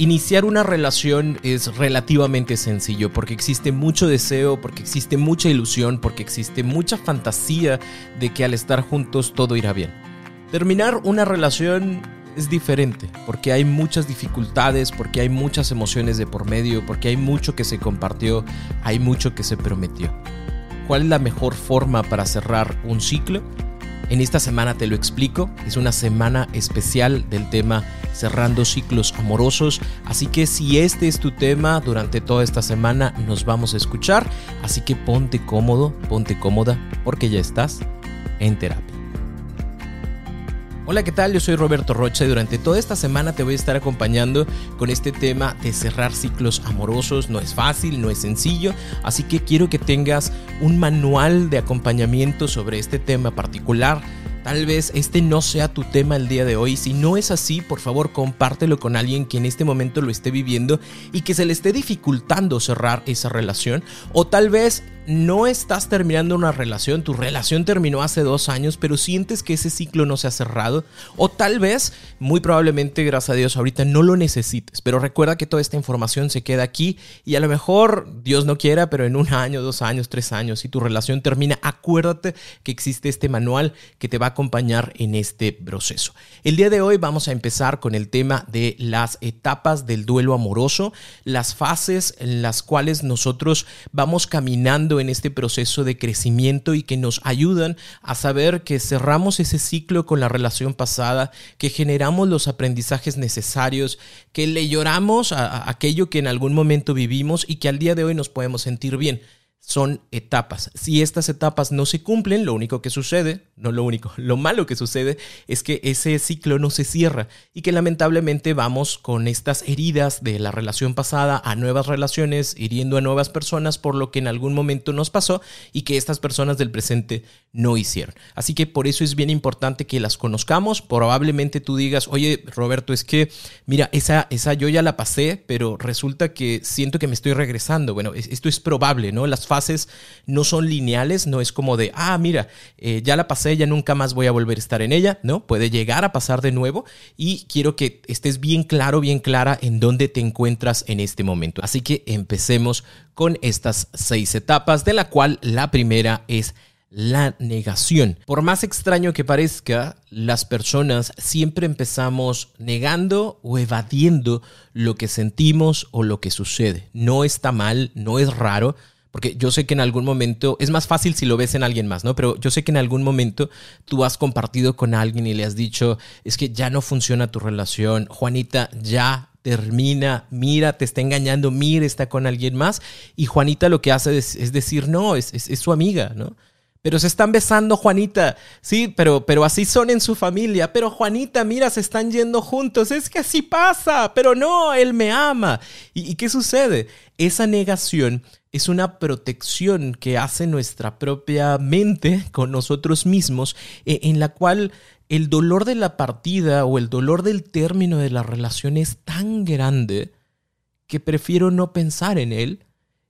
Iniciar una relación es relativamente sencillo porque existe mucho deseo, porque existe mucha ilusión, porque existe mucha fantasía de que al estar juntos todo irá bien. Terminar una relación es diferente, porque hay muchas dificultades, porque hay muchas emociones de por medio, porque hay mucho que se compartió, hay mucho que se prometió. ¿Cuál es la mejor forma para cerrar un ciclo? En esta semana te lo explico, es una semana especial del tema cerrando ciclos amorosos, así que si este es tu tema durante toda esta semana nos vamos a escuchar, así que ponte cómodo, ponte cómoda, porque ya estás en terapia. Hola, ¿qué tal? Yo soy Roberto Rocha y durante toda esta semana te voy a estar acompañando con este tema de cerrar ciclos amorosos. No es fácil, no es sencillo, así que quiero que tengas un manual de acompañamiento sobre este tema particular. Tal vez este no sea tu tema el día de hoy. Si no es así, por favor compártelo con alguien que en este momento lo esté viviendo y que se le esté dificultando cerrar esa relación. O tal vez no estás terminando una relación, tu relación terminó hace dos años, pero sientes que ese ciclo no se ha cerrado, o tal vez, muy probablemente, gracias a Dios, ahorita no lo necesites, pero recuerda que toda esta información se queda aquí y a lo mejor, Dios no quiera, pero en un año, dos años, tres años, si tu relación termina, acuérdate que existe este manual que te va a acompañar en este proceso. El día de hoy vamos a empezar con el tema de las etapas del duelo amoroso, las fases en las cuales nosotros vamos caminando en este proceso de crecimiento y que nos ayudan a saber que cerramos ese ciclo con la relación pasada, que generamos los aprendizajes necesarios, que le lloramos a, aquello que en algún momento vivimos y que al día de hoy nos podemos sentir bien son etapas. Si estas etapas no se cumplen, lo único que sucede, no lo único, lo malo que sucede es que ese ciclo no se cierra y que lamentablemente vamos con estas heridas de la relación pasada a nuevas relaciones, hiriendo a nuevas personas por lo que en algún momento nos pasó y que estas personas del presente no hicieron. Así que por eso es bien importante que las conozcamos. Probablemente tú digas, oye Roberto, es que mira, esa, esa yo ya la pasé, pero resulta que siento que me estoy regresando. Bueno, esto es probable, ¿no? Las fases no son lineales, no es como de, ah, mira, eh, ya la pasé, ya nunca más voy a volver a estar en ella, ¿no? Puede llegar a pasar de nuevo y quiero que estés bien claro, bien clara en dónde te encuentras en este momento. Así que empecemos con estas seis etapas, de la cual la primera es la negación. Por más extraño que parezca, las personas siempre empezamos negando o evadiendo lo que sentimos o lo que sucede. No está mal, no es raro, porque yo sé que en algún momento, es más fácil si lo ves en alguien más, ¿no? Pero yo sé que en algún momento tú has compartido con alguien y le has dicho, es que ya no funciona tu relación, Juanita, ya termina, mira, te está engañando, mira, está con alguien más. Y Juanita lo que hace es, decir, no, es, su amiga, ¿no? Pero se están besando, Juanita. Sí, pero, pero así son en su familia. Pero Juanita, mira, se están yendo juntos. Es que así pasa. Pero no, él me ama. ¿Y, qué sucede? Esa negación es una protección que hace nuestra propia mente con nosotros mismos, e, en la cual el dolor de la partida o el dolor del término de la relación es tan grande que prefiero no pensar en él,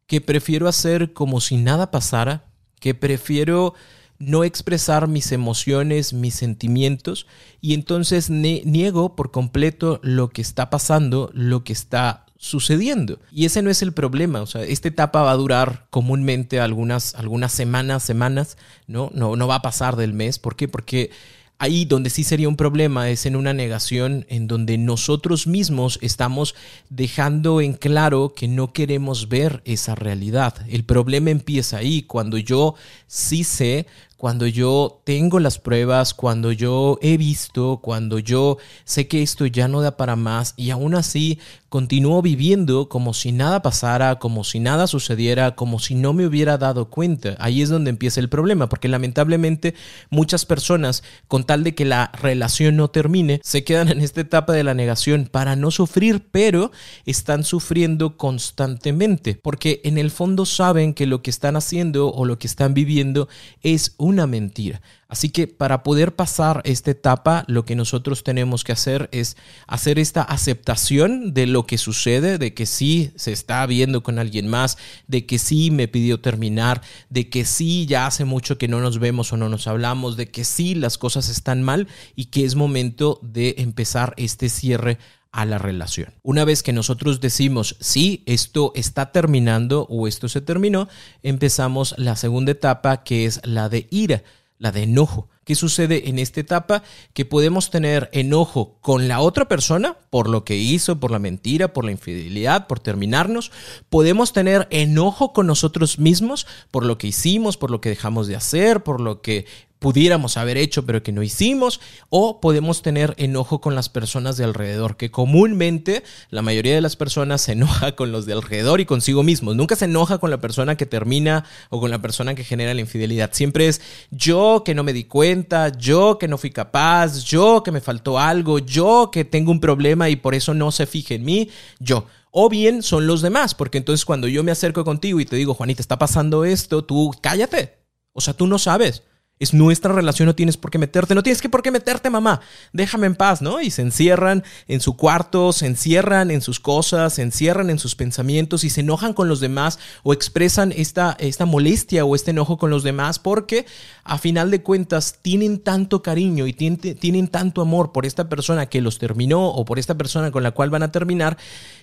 que prefiero hacer como si nada pasara, que prefiero no expresar mis emociones, mis sentimientos, y entonces niego por completo lo que está pasando, lo que está sucediendo. Y ese no es el problema, o sea, esta etapa va a durar comúnmente algunas, algunas semanas, semanas, ¿no? ¿no? No va a pasar del mes. ¿Por qué? Porque ahí donde sí sería un problema es en una negación en donde nosotros mismos estamos dejando en claro que no queremos ver esa realidad. El problema empieza ahí, cuando yo sí sé, cuando yo tengo las pruebas, cuando yo he visto, cuando yo sé que esto ya no da para más y aún así continúo viviendo como si nada pasara, como si nada sucediera, como si no me hubiera dado cuenta. Ahí es donde empieza el problema, porque lamentablemente muchas personas, con tal de que la relación no termine, se quedan en esta etapa de la negación para no sufrir, pero están sufriendo constantemente, porque en el fondo saben que lo que están haciendo o lo que están viviendo es una mentira. Así que para poder pasar esta etapa, lo que nosotros tenemos que hacer es hacer esta aceptación de lo que sucede, de que sí se está viendo con alguien más, de que sí me pidió terminar, de que sí ya hace mucho que no nos vemos o no nos hablamos, de que sí las cosas están mal y que es momento de empezar este cierre a la relación. Una vez que nosotros decimos, sí, esto está terminando o esto se terminó, empezamos la segunda etapa que es la de ira la de enojo. ¿Qué sucede en esta etapa? Que podemos tener enojo con la otra persona por lo que hizo, por la mentira, por la infidelidad, por terminarnos. Podemos tener enojo con nosotros mismos por lo que hicimos, por lo que dejamos de hacer, por lo que pudiéramos haber hecho pero que no hicimos, o podemos tener enojo con las personas de alrededor, que comúnmente la mayoría de las personas se enoja con los de alrededor y consigo mismos. Nunca se enoja con la persona que termina o con la persona que genera la infidelidad. Siempre es yo que no me di cuenta, yo que no fui capaz, yo que me faltó algo, yo que tengo un problema y por eso no se fije en mí, yo. O bien son los demás, porque entonces cuando yo me acerco contigo y te digo, Juanita, está pasando esto, tú cállate. O sea, tú no sabes. Es nuestra relación, no tienes por qué meterte, no tienes que por qué meterte, mamá. Déjame en paz, ¿no? Y se encierran en su cuarto, se encierran en sus cosas, se encierran en sus pensamientos y se enojan con los demás o expresan esta, esta molestia o este enojo con los demás porque a final de cuentas tienen tanto cariño y tienen, tienen tanto amor por esta persona que los terminó o por esta persona con la cual van a terminar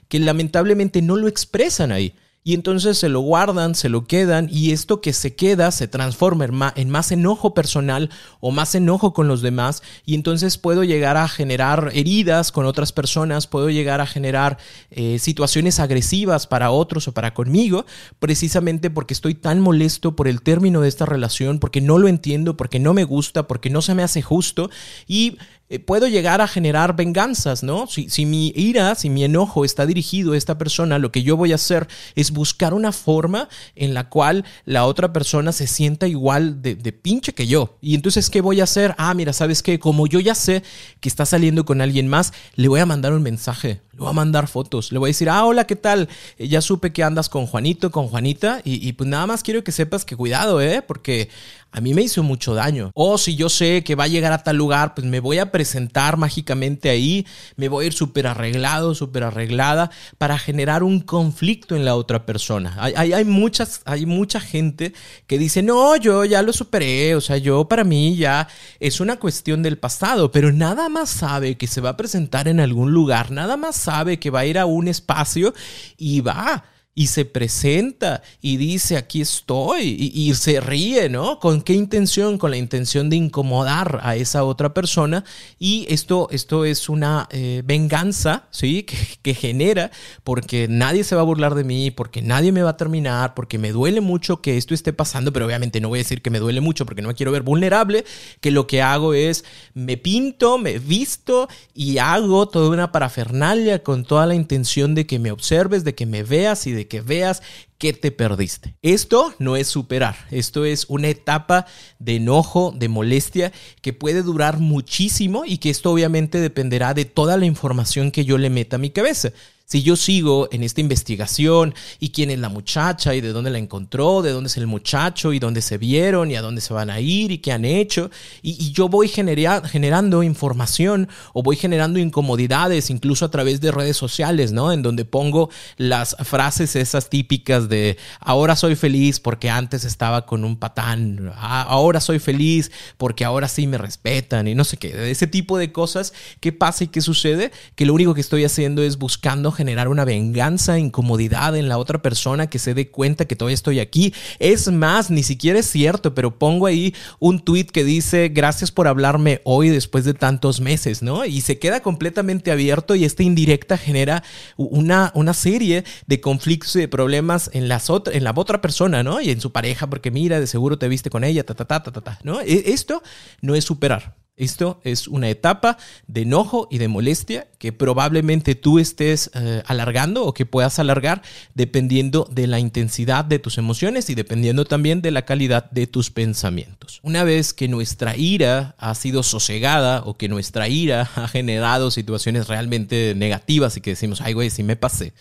que lamentablemente no lo expresan ahí y entonces se lo guardan, se lo quedan y esto que se queda se transforma en más enojo personal o más enojo con los demás y entonces puedo llegar a generar heridas con otras personas, puedo llegar a generar eh, situaciones agresivas para otros o para conmigo, precisamente porque estoy tan molesto por el término de esta relación, porque no lo entiendo, porque no me gusta, porque no se me hace justo y eh, puedo llegar a generar venganzas, ¿no? Si, si, mi ira, si mi enojo está dirigido a esta persona, lo que yo voy a hacer es buscar una forma en la cual la otra persona se sienta igual de, de pinche que yo. Y entonces, ¿qué voy a hacer? Ah, mira, ¿sabes qué? Como yo ya sé que está saliendo con alguien más, le voy a mandar un mensaje, le voy a mandar fotos, le voy a decir, ah, hola, ¿qué tal? Eh, ya supe que andas con Juanito, con Juanita, y, y pues nada más quiero que sepas que cuidado, ¿eh? Porque a mí me hizo mucho daño. O si yo sé que va a llegar a tal lugar, pues me voy a presentar mágicamente ahí, me voy a ir súper arreglado, súper arreglada, para generar un conflicto en la otra persona. Hay, hay, muchas, hay mucha gente que dice, no, yo ya lo superé, o sea, yo para mí ya es una cuestión del pasado, pero nada más sabe que se va a presentar en algún lugar, nada más sabe que va a ir a un espacio y va y se presenta y dice aquí estoy y, se ríe, ¿no? ¿Con qué intención? Con la intención de incomodar a esa otra persona y esto, esto es una eh, venganza, ¿sí? Que, que, genera porque nadie se va a burlar de mí, porque nadie me va a terminar, porque me duele mucho que esto esté pasando, pero obviamente no voy a decir que me duele mucho porque no me quiero ver vulnerable, que lo que hago es me pinto, me visto y hago toda una parafernalia con toda la intención de que me observes, de que me veas y de que veas que te perdiste. Esto no es superar, esto es una etapa de enojo, de molestia que puede durar muchísimo y que esto obviamente dependerá de toda la información que yo le meta a mi cabeza. Si yo sigo en esta investigación y quién es la muchacha y de dónde la encontró, de dónde es el muchacho y dónde se vieron y a dónde se van a ir y qué han hecho, y, yo voy generando información o voy generando incomodidades incluso a través de redes sociales, ¿no? En donde pongo las frases esas típicas de ahora soy feliz porque antes estaba con un patán, ah, ahora soy feliz porque ahora sí me respetan y no sé qué, ese tipo de cosas, ¿qué pasa y qué sucede? Que lo único que estoy haciendo es buscando generar una venganza, incomodidad en la otra persona que se dé cuenta que todavía estoy aquí. Es más, ni siquiera es cierto, pero pongo ahí un tweet que dice gracias por hablarme hoy después de tantos meses, ¿no? Y se queda completamente abierto y esta indirecta genera una, una serie de conflictos y de problemas en, las en la otra persona, ¿no? Y en su pareja, porque mira, de seguro te viste con ella, ta, ta, ta, ta, ta, ¿no? E, esto no es superar. Esto es una etapa de enojo y de molestia que probablemente tú estés eh, alargando o que puedas alargar dependiendo de la intensidad de tus emociones y dependiendo también de la calidad de tus pensamientos. Una vez que nuestra ira ha sido sosegada o que nuestra ira ha generado situaciones realmente negativas y que decimos, ay güey, si me pasé,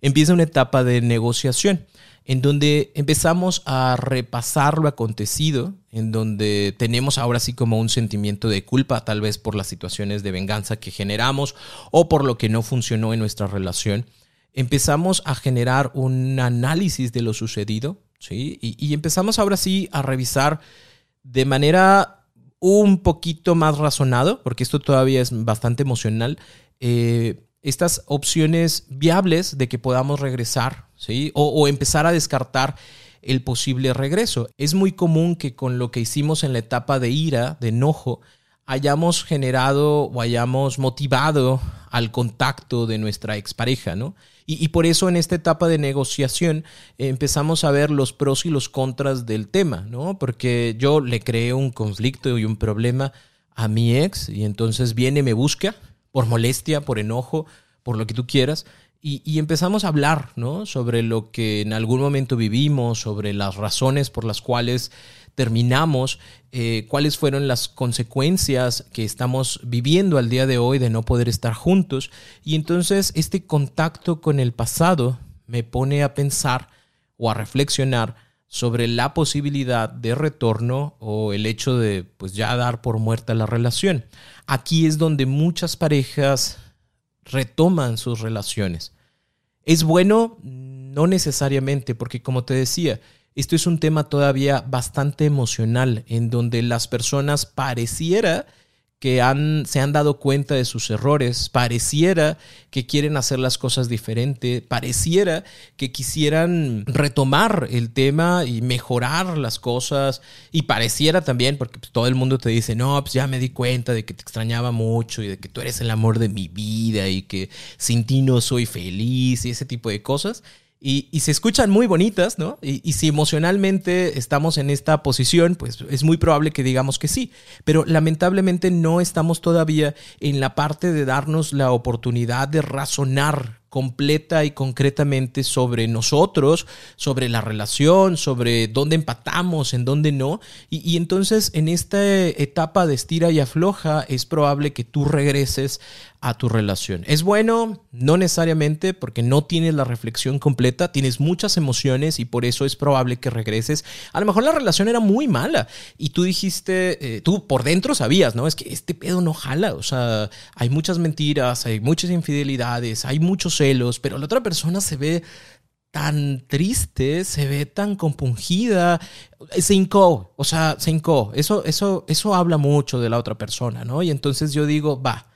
empieza una etapa de negociación en donde empezamos a repasar lo acontecido, en donde tenemos ahora sí como un sentimiento de culpa, tal vez por las situaciones de venganza que generamos o por lo que no funcionó en nuestra relación. Empezamos a generar un análisis de lo sucedido, ¿sí? Y, empezamos ahora sí a revisar de manera un poquito más razonado, porque esto todavía es bastante emocional, eh, estas opciones viables de que podamos regresar, O, empezar a descartar el posible regreso. Es muy común que con lo que hicimos en la etapa de ira, de enojo, hayamos generado o hayamos motivado al contacto de nuestra expareja, ¿no? Y, por eso en esta etapa de negociación empezamos a ver los pros y los contras del tema, ¿no? Porque yo le creé un conflicto y un problema a mi ex y entonces viene, me busca, por molestia, por enojo, por lo que tú quieras. Y, empezamos a hablar ¿no? sobre lo que en algún momento vivimos, sobre las razones por las cuales terminamos, eh, cuáles fueron las consecuencias que estamos viviendo al día de hoy de no poder estar juntos. Y entonces este contacto con el pasado me pone a pensar o a reflexionar sobre la posibilidad de retorno o el hecho de pues ya dar por muerta la relación. Aquí es donde muchas parejas retoman sus relaciones. ¿Es bueno? No necesariamente, porque como te decía, esto es un tema todavía bastante emocional, en donde las personas pareciera que han, se han dado cuenta de sus errores, pareciera que quieren hacer las cosas diferente, pareciera que quisieran retomar el tema y mejorar las cosas, y pareciera también, porque pues, todo el mundo te dice, no, pues ya me di cuenta de que te extrañaba mucho y de que tú eres el amor de mi vida y que sin ti no soy feliz y ese tipo de cosas. Y, se escuchan muy bonitas, ¿no? Y, si emocionalmente estamos en esta posición, pues es muy probable que digamos que sí. Pero lamentablemente no estamos todavía en la parte de darnos la oportunidad de razonar completa y concretamente sobre nosotros, sobre la relación, sobre dónde empatamos, en dónde no. Y, entonces en esta etapa de estira y afloja es probable que tú regreses a tu relación. ¿Es bueno? No necesariamente porque no tienes la reflexión completa, tienes muchas emociones y por eso es probable que regreses. A lo mejor la relación era muy mala y tú dijiste, eh, tú por dentro sabías, ¿no? Es que este pedo no jala, o sea, hay muchas mentiras, hay muchas infidelidades, hay muchos pero la otra persona se ve tan triste, se ve tan compungida, se hincó, o sea, se hincó. Eso, eso, eso habla mucho de la otra persona, ¿no? Y entonces yo digo, va,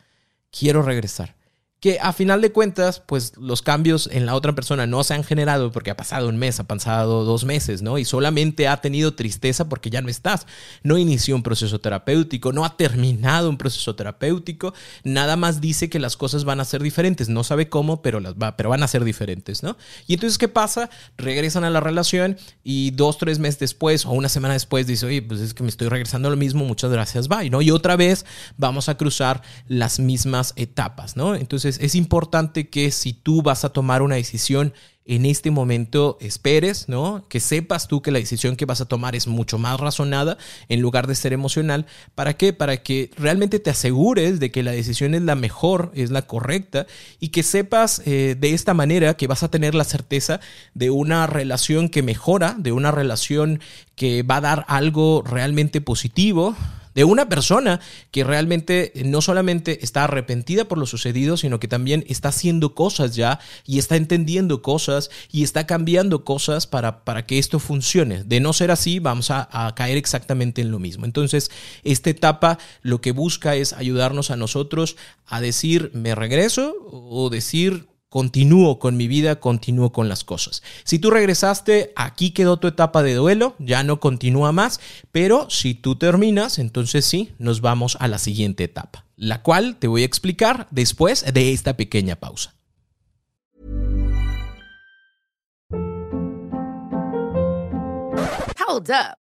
quiero regresar que a final de cuentas, pues los cambios en la otra persona no se han generado porque ha pasado un mes, ha pasado dos meses, ¿no? Y solamente ha tenido tristeza porque ya no estás. No inició un proceso terapéutico, no ha terminado un proceso terapéutico, nada más dice que las cosas van a ser diferentes. No sabe cómo, pero, las va, pero van a ser diferentes, ¿no? Y entonces, ¿qué pasa? Regresan a la relación y dos, tres meses después o una semana después dice, oye, pues es que me estoy regresando a lo mismo, muchas gracias, bye, ¿no? Y otra vez vamos a cruzar las mismas etapas, ¿no? Es importante que si tú vas a tomar una decisión en este momento esperes, ¿no? Que sepas tú que la decisión que vas a tomar es mucho más razonada en lugar de ser emocional. ¿Para qué? Para que realmente te asegures de que la decisión es la mejor, es la correcta y que sepas eh, de esta manera que vas a tener la certeza de una relación que mejora, de una relación que va a dar algo realmente positivo de una persona que realmente no solamente está arrepentida por lo sucedido, sino que también está haciendo cosas ya y está entendiendo cosas y está cambiando cosas para, para que esto funcione. De no ser así, vamos a, a caer exactamente en lo mismo. Entonces, esta etapa lo que busca es ayudarnos a nosotros a decir, me regreso o decir, continúo con mi vida, continúo con las cosas. Si tú regresaste, aquí quedó tu etapa de duelo, ya no continúa más, pero si tú terminas, entonces sí, nos vamos a la siguiente etapa, la cual te voy a explicar después de esta pequeña pausa. Hold up.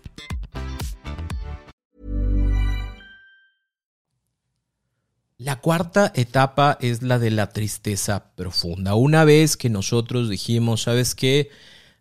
La cuarta etapa es la de la tristeza profunda. Una vez que nosotros dijimos, ¿sabes qué?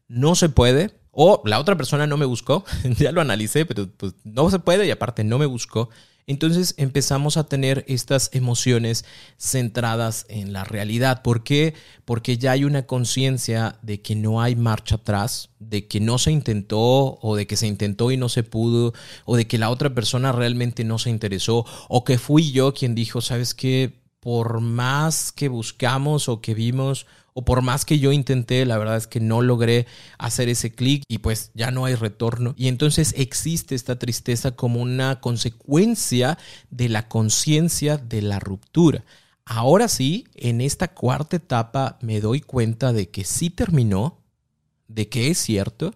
No se puede, o la otra persona no me buscó, ya lo analicé, pero pues no se puede y aparte no me buscó. Entonces empezamos a tener estas emociones centradas en la realidad. ¿Por qué? Porque ya hay una conciencia de que no hay marcha atrás, de que no se intentó o de que se intentó y no se pudo, o de que la otra persona realmente no se interesó, o que fui yo quien dijo, sabes qué, por más que buscamos o que vimos o por más que yo intenté, la verdad es que no logré hacer ese clic y pues ya no hay retorno. Y entonces existe esta tristeza como una consecuencia de la conciencia de la ruptura. Ahora sí, en esta cuarta etapa me doy cuenta de que sí terminó, de que es cierto,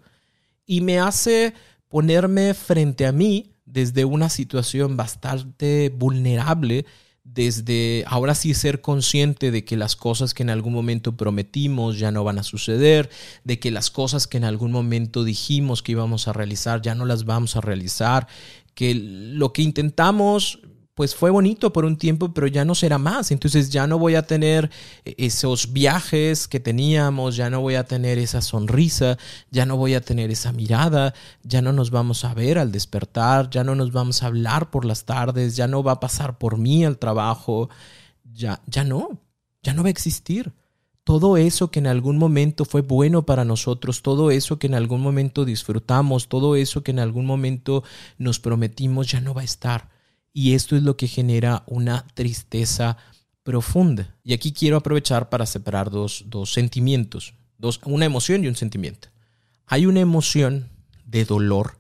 y me hace ponerme frente a mí desde una situación bastante vulnerable desde ahora sí ser consciente de que las cosas que en algún momento prometimos ya no van a suceder, de que las cosas que en algún momento dijimos que íbamos a realizar ya no las vamos a realizar, que lo que intentamos pues fue bonito por un tiempo, pero ya no será más. Entonces ya no voy a tener eh, esos viajes que teníamos, ya no voy a tener esa sonrisa, ya no voy a tener esa mirada, ya no nos vamos a ver al despertar, ya no nos vamos a hablar por las tardes, ya no va a pasar por mí al trabajo, ya, ya no, ya no va a existir. Todo eso que en algún momento fue bueno para nosotros, todo eso que en algún momento disfrutamos, todo eso que en algún momento nos prometimos, ya no va a estar y esto es lo que genera una tristeza profunda. Y aquí quiero aprovechar para separar dos, sentimientos, dos, una emoción y un sentimiento. Hay una emoción de dolor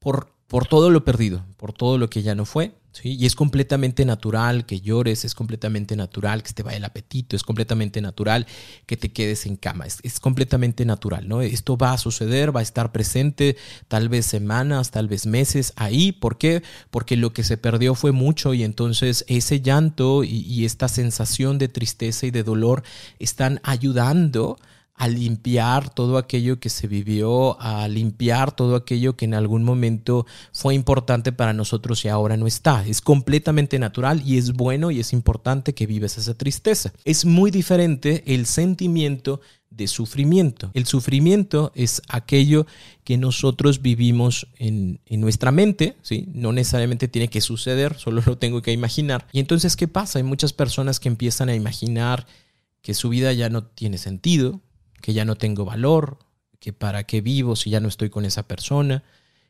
por, por todo lo perdido, por todo lo que ya no fue, y es completamente natural que llores, es completamente natural que se te vaya el apetito, es completamente natural que te quedes en cama, es, completamente natural, ¿no? Esto va a suceder, va a estar presente tal vez semanas, tal vez meses ahí. ¿Por qué? Porque lo que se perdió fue mucho y entonces ese llanto y esta sensación de tristeza y de dolor están ayudando a limpiar todo aquello que se vivió, a limpiar todo aquello que en algún momento fue importante para nosotros y ahora no está. Es completamente natural y es bueno y es importante que vives esa tristeza. Es muy diferente el sentimiento de sufrimiento. El sufrimiento es aquello que nosotros vivimos en, en, nuestra mente, ¿sí? No necesariamente tiene que suceder, solo lo tengo que imaginar. Y entonces, ¿qué pasa? Hay muchas personas que empiezan a imaginar que su vida ya no tiene sentido, que ya no tengo valor, que para qué vivo si ya no estoy con esa persona,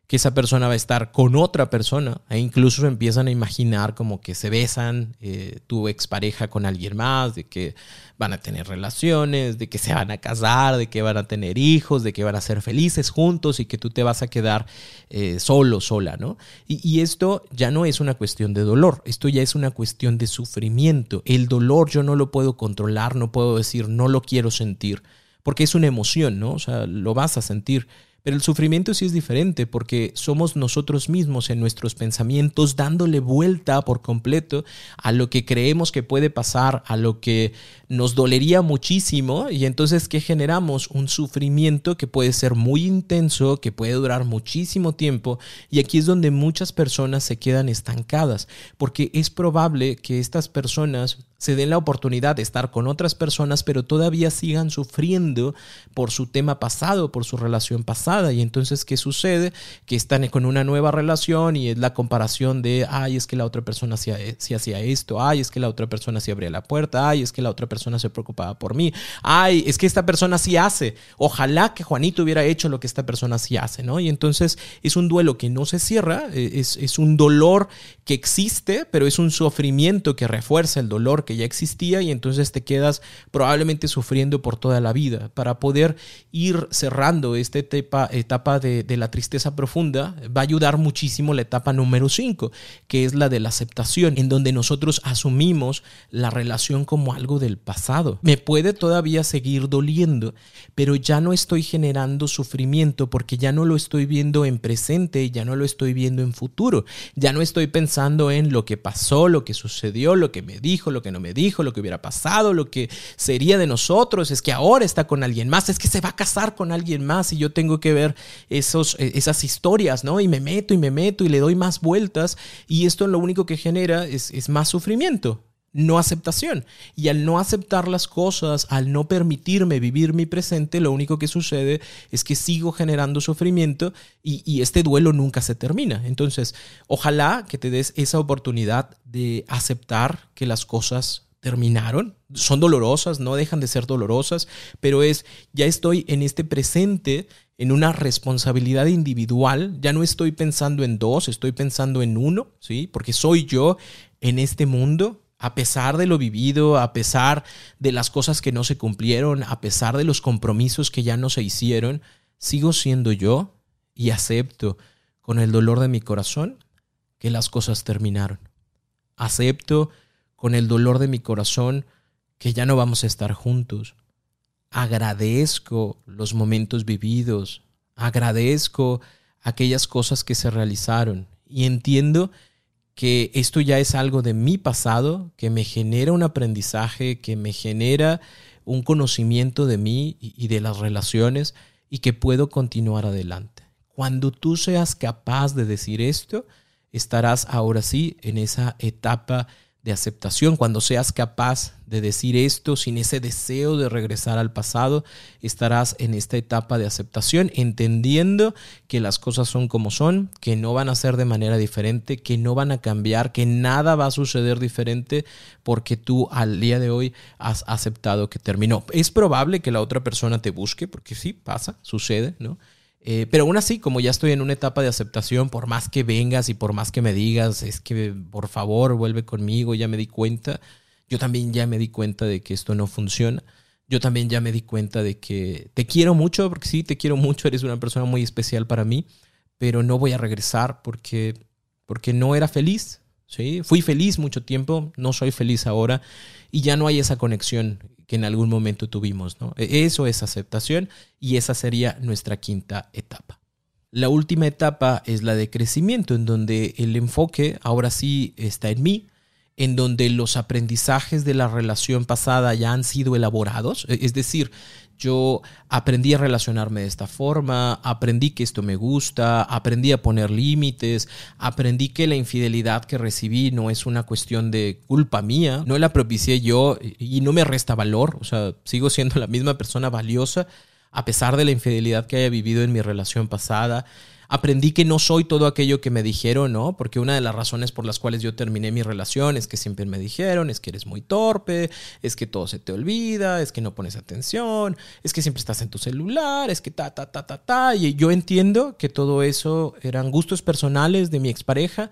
que esa persona va a estar con otra persona, e incluso empiezan a imaginar como que se besan eh, tu expareja con alguien más, de que van a tener relaciones, de que se van a casar, de que van a tener hijos, de que van a ser felices juntos y que tú te vas a quedar eh, solo, sola, ¿no? Y, y esto ya no es una cuestión de dolor, esto ya es una cuestión de sufrimiento. El dolor yo no lo puedo controlar, no puedo decir no lo quiero sentir porque es una emoción, ¿no? O sea, lo vas a sentir. Pero el sufrimiento sí es diferente porque somos nosotros mismos en nuestros pensamientos dándole vuelta por completo a lo que creemos que puede pasar, a lo que nos dolería muchísimo y entonces ¿qué generamos? Un sufrimiento que puede ser muy intenso, que puede durar muchísimo tiempo y aquí es donde muchas personas se quedan estancadas porque es probable que estas personas se den la oportunidad de estar con otras personas, pero todavía sigan sufriendo por su tema pasado, por su relación pasada. Y entonces, ¿qué sucede? Que están con una nueva relación y es la comparación de, ay, es que la otra persona sí, hacía esto, ay, es que la otra persona sí abría la puerta, ay, es que la otra persona se preocupaba por mí, ay, es que esta persona sí hace. Ojalá que Juanito hubiera hecho lo que esta persona sí hace, ¿no? Y entonces es un duelo que no se cierra, e, es, es un dolor que existe, pero es un sufrimiento que refuerza el dolor que ya existía y entonces te quedas probablemente sufriendo por toda la vida. Para poder ir cerrando esta etapa de, de la tristeza profunda, va a ayudar muchísimo la etapa número 5, que es la de la aceptación, en donde nosotros asumimos la relación como algo del pasado. Me puede todavía seguir doliendo, pero ya no estoy generando sufrimiento porque ya no lo estoy viendo en presente, ya no lo estoy viendo en futuro, ya no estoy pensando en lo que pasó, lo que sucedió, lo que me dijo, lo que no me dijo, lo que hubiera pasado, lo que sería de nosotros, es que ahora está con alguien más, es que se va a casar con alguien más y yo tengo que ver esos, eh, esas historias, ¿no? Y me meto y me meto y le doy más vueltas y esto lo único que genera es, es más sufrimiento no aceptación. Y al no aceptar las cosas, al no permitirme vivir mi presente, lo único que sucede es que sigo generando sufrimiento y, este duelo nunca se termina. Entonces, ojalá que te des esa oportunidad de aceptar que las cosas terminaron. Son dolorosas, no dejan de ser dolorosas, pero es, ya estoy en este presente, en una responsabilidad individual, ya no estoy pensando en dos, estoy pensando en uno, ¿sí? Porque soy yo en este mundo a pesar de lo vivido, a pesar de las cosas que no se cumplieron, a pesar de los compromisos que ya no se hicieron, sigo siendo yo y acepto con el dolor de mi corazón que las cosas terminaron. Acepto con el dolor de mi corazón que ya no vamos a estar juntos. Agradezco los momentos vividos, agradezco aquellas cosas que se realizaron y entiendo que esto ya es algo de mi pasado, que me genera un aprendizaje, que me genera un conocimiento de mí y de las relaciones y que puedo continuar adelante. Cuando tú seas capaz de decir esto, estarás ahora sí en esa etapa de aceptación, cuando seas capaz de decir esto sin ese deseo de regresar al pasado, estarás en esta etapa de aceptación, entendiendo que las cosas son como son, que no van a ser de manera diferente, que no van a cambiar, que nada va a suceder diferente porque tú al día de hoy has aceptado que terminó. Es probable que la otra persona te busque, porque sí, pasa, sucede, ¿no? Eh, pero aún así, como ya estoy en una etapa de aceptación, por más que vengas y por más que me digas, es que por favor vuelve conmigo, ya me di cuenta, yo también ya me di cuenta de que esto no funciona. Yo también ya me di cuenta de que te quiero mucho, porque sí, te quiero mucho, eres una persona muy especial para mí, pero no voy a regresar porque, porque no era feliz. ¿sí? Fui feliz mucho tiempo, no soy feliz ahora y ya no hay esa conexión que en algún momento tuvimos. ¿no? E-, eso es aceptación y esa sería nuestra quinta etapa. La última etapa es la de crecimiento, en donde el enfoque ahora sí está en mí, en donde los aprendizajes de la relación pasada ya han sido elaborados. E-, es decir, yo aprendí a relacionarme de esta forma, aprendí que esto me gusta, aprendí a poner límites, aprendí que la infidelidad que recibí no es una cuestión de culpa mía, no la propicié yo y no me resta valor, o sea, sigo siendo la misma persona valiosa a pesar de la infidelidad que haya vivido en mi relación pasada aprendí que no soy todo aquello que me dijeron, ¿no? Porque una de las razones por las cuales yo terminé mi relación es que siempre me dijeron, es que eres muy torpe, es que todo se te olvida, es que no pones atención, es que siempre estás en tu celular, es que ta, ta, ta, ta, ta. Y yo entiendo que todo eso eran gustos personales de mi expareja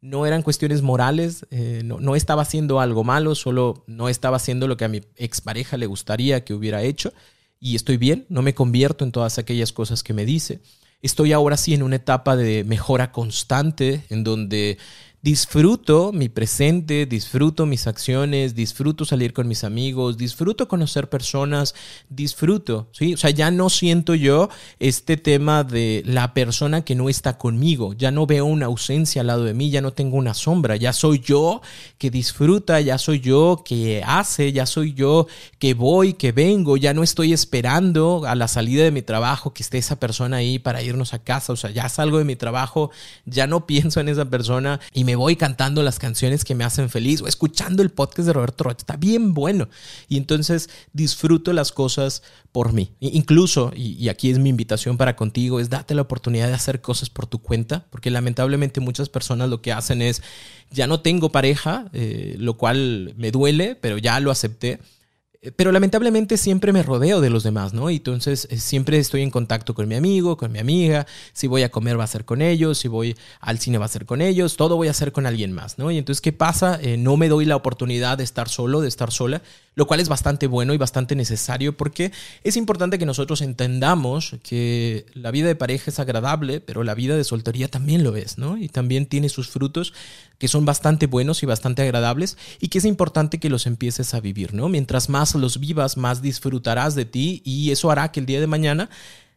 no eran cuestiones morales, eh, no, no, estaba haciendo algo malo, solo no estaba haciendo lo que a mi expareja le gustaría que hubiera hecho. Y estoy bien, no me convierto en todas aquellas cosas que me dice. Estoy ahora sí en una etapa de mejora constante en donde disfruto mi presente, disfruto mis acciones, disfruto salir con mis amigos, disfruto conocer personas, disfruto, ¿sí? O sea, ya no siento yo este tema de la persona que no está conmigo, ya no veo una ausencia al lado de mí, ya no tengo una sombra, ya soy yo que disfruta, ya soy yo que hace, ya soy yo que voy, que vengo, ya no estoy esperando a la salida de mi trabajo que esté esa persona ahí para irnos a casa, o sea, ya salgo de mi trabajo, ya no pienso en esa persona y me me voy cantando las canciones que me hacen feliz o escuchando el podcast de Roberto Rocha. Está bien bueno. Y entonces disfruto las cosas por mí. Incluso, y, aquí es mi invitación para contigo, es date la oportunidad de hacer cosas por tu cuenta, porque lamentablemente muchas personas lo que hacen es, ya no tengo pareja, eh, lo cual me duele, pero ya lo acepté pero lamentablemente siempre me rodeo de los demás, ¿no? Y entonces eh, siempre estoy en contacto con mi amigo, con mi amiga, si voy a comer va a ser con ellos, si voy al cine va a ser con ellos, todo voy a hacer con alguien más, ¿no? Y entonces, ¿qué pasa? Eh, no me doy la oportunidad de estar solo, de estar sola, lo cual es bastante bueno y bastante necesario porque es importante que nosotros entendamos que la vida de pareja es agradable, pero la vida de soltería también lo es, ¿no? Y también tiene sus frutos que son bastante buenos y bastante agradables y que es importante que los empieces a vivir, ¿no? Mientras más los vivas, más disfrutarás de ti y eso hará que el día de mañana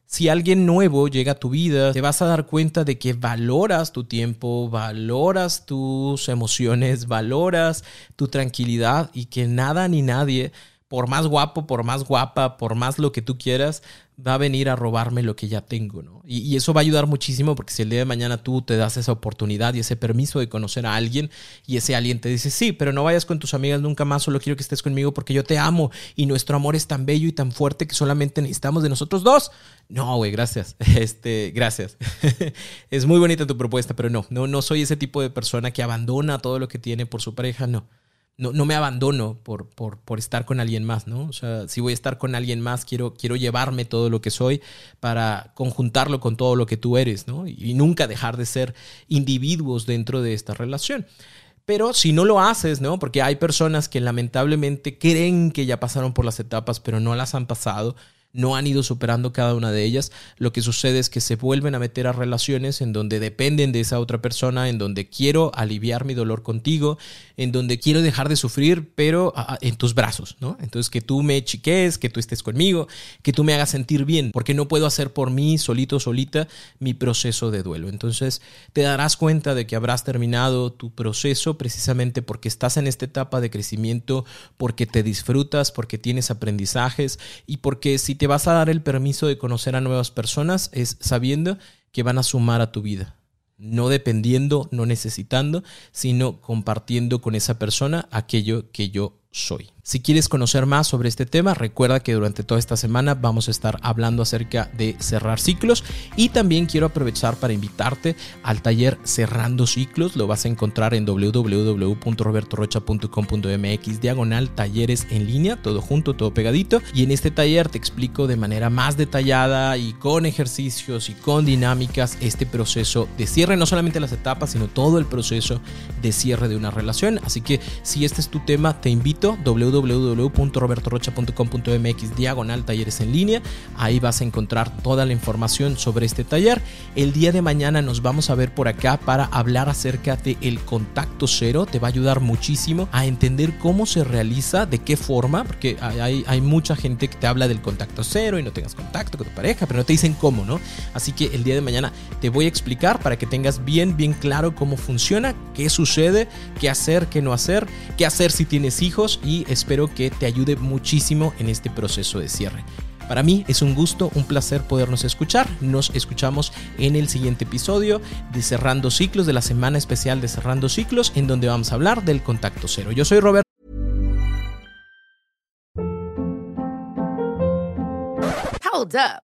si alguien nuevo llega a tu vida, te vas a dar cuenta de que valoras tu tiempo, valoras tus emociones, valoras tu tranquilidad y que nada ni nadie, por más guapo, por más guapa, por más lo que tú quieras, va a venir a robarme lo que ya tengo, ¿no? Y, eso va a ayudar muchísimo porque si el día de mañana tú te das esa oportunidad y ese permiso de conocer a alguien y ese alguien te dice, sí, pero no vayas con tus amigas nunca más, solo quiero que estés conmigo porque yo te amo y nuestro amor es tan bello y tan fuerte que solamente necesitamos de nosotros dos. No, güey, gracias. Este, gracias. es muy bonita tu propuesta, pero no, no, no soy ese tipo de persona que abandona todo lo que tiene por su pareja, no no, no me abandono por, por, por, estar con alguien más, ¿no? O sea, si voy a estar con alguien más, quiero, quiero llevarme todo lo que soy para conjuntarlo con todo lo que tú eres, ¿no? Y, nunca dejar de ser individuos dentro de esta relación. Pero si no lo haces, ¿no? Porque hay personas que lamentablemente creen que ya pasaron por las etapas, pero no las han pasado no han ido superando cada una de ellas, lo que sucede es que se vuelven a meter a relaciones en donde dependen de esa otra persona, en donde quiero aliviar mi dolor contigo, en donde quiero dejar de sufrir, pero ah, ah, en tus brazos, ¿no? Entonces que tú me chiques, que tú estés conmigo, que tú me hagas sentir bien, porque no puedo hacer por mí solito, solita, mi proceso de duelo. Entonces te darás cuenta de que habrás terminado tu proceso precisamente porque estás en esta etapa de crecimiento, porque te disfrutas, porque tienes aprendizajes y porque si te vas a dar el permiso de conocer a nuevas personas es sabiendo que van a sumar a tu vida. No dependiendo, no necesitando, sino compartiendo con esa persona aquello que yo soy. Si quieres conocer más sobre este tema, recuerda que durante toda esta semana vamos a estar hablando acerca de cerrar ciclos y también quiero aprovechar para invitarte al taller Cerrando Ciclos. Lo vas a encontrar en www.robertorocha.com.mx diagonal talleres en línea, todo junto, todo pegadito. Y en este taller te explico de manera más detallada y con ejercicios y con dinámicas este proceso de cierre, no solamente las etapas, sino todo el proceso de cierre de una relación. Así que si este es tu tema, te invito www www.robertorocha.com.mx diagonal talleres en línea. Ahí vas a encontrar toda la información sobre este taller. El día de mañana nos vamos a ver por acá para hablar acerca de el contacto cero. Te va a ayudar muchísimo a entender cómo se realiza, de qué forma, porque hay, mucha gente que te habla del contacto cero y no tengas contacto con tu pareja, pero no te dicen cómo, ¿no? Así que el día de mañana te voy a explicar para que tengas bien, bien claro cómo funciona, qué sucede, qué hacer, qué no hacer, qué hacer si tienes hijos y espero que te ayude muchísimo en este proceso de cierre. Para mí es un gusto, un placer podernos escuchar. Nos escuchamos en el siguiente episodio de Cerrando Ciclos, de la semana especial de Cerrando Ciclos, en donde vamos a hablar del contacto cero. Yo soy Roberto. Hold up.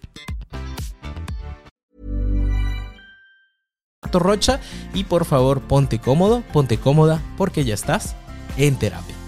Rocha y por favor ponte cómodo, ponte cómoda porque ya estás en terapia.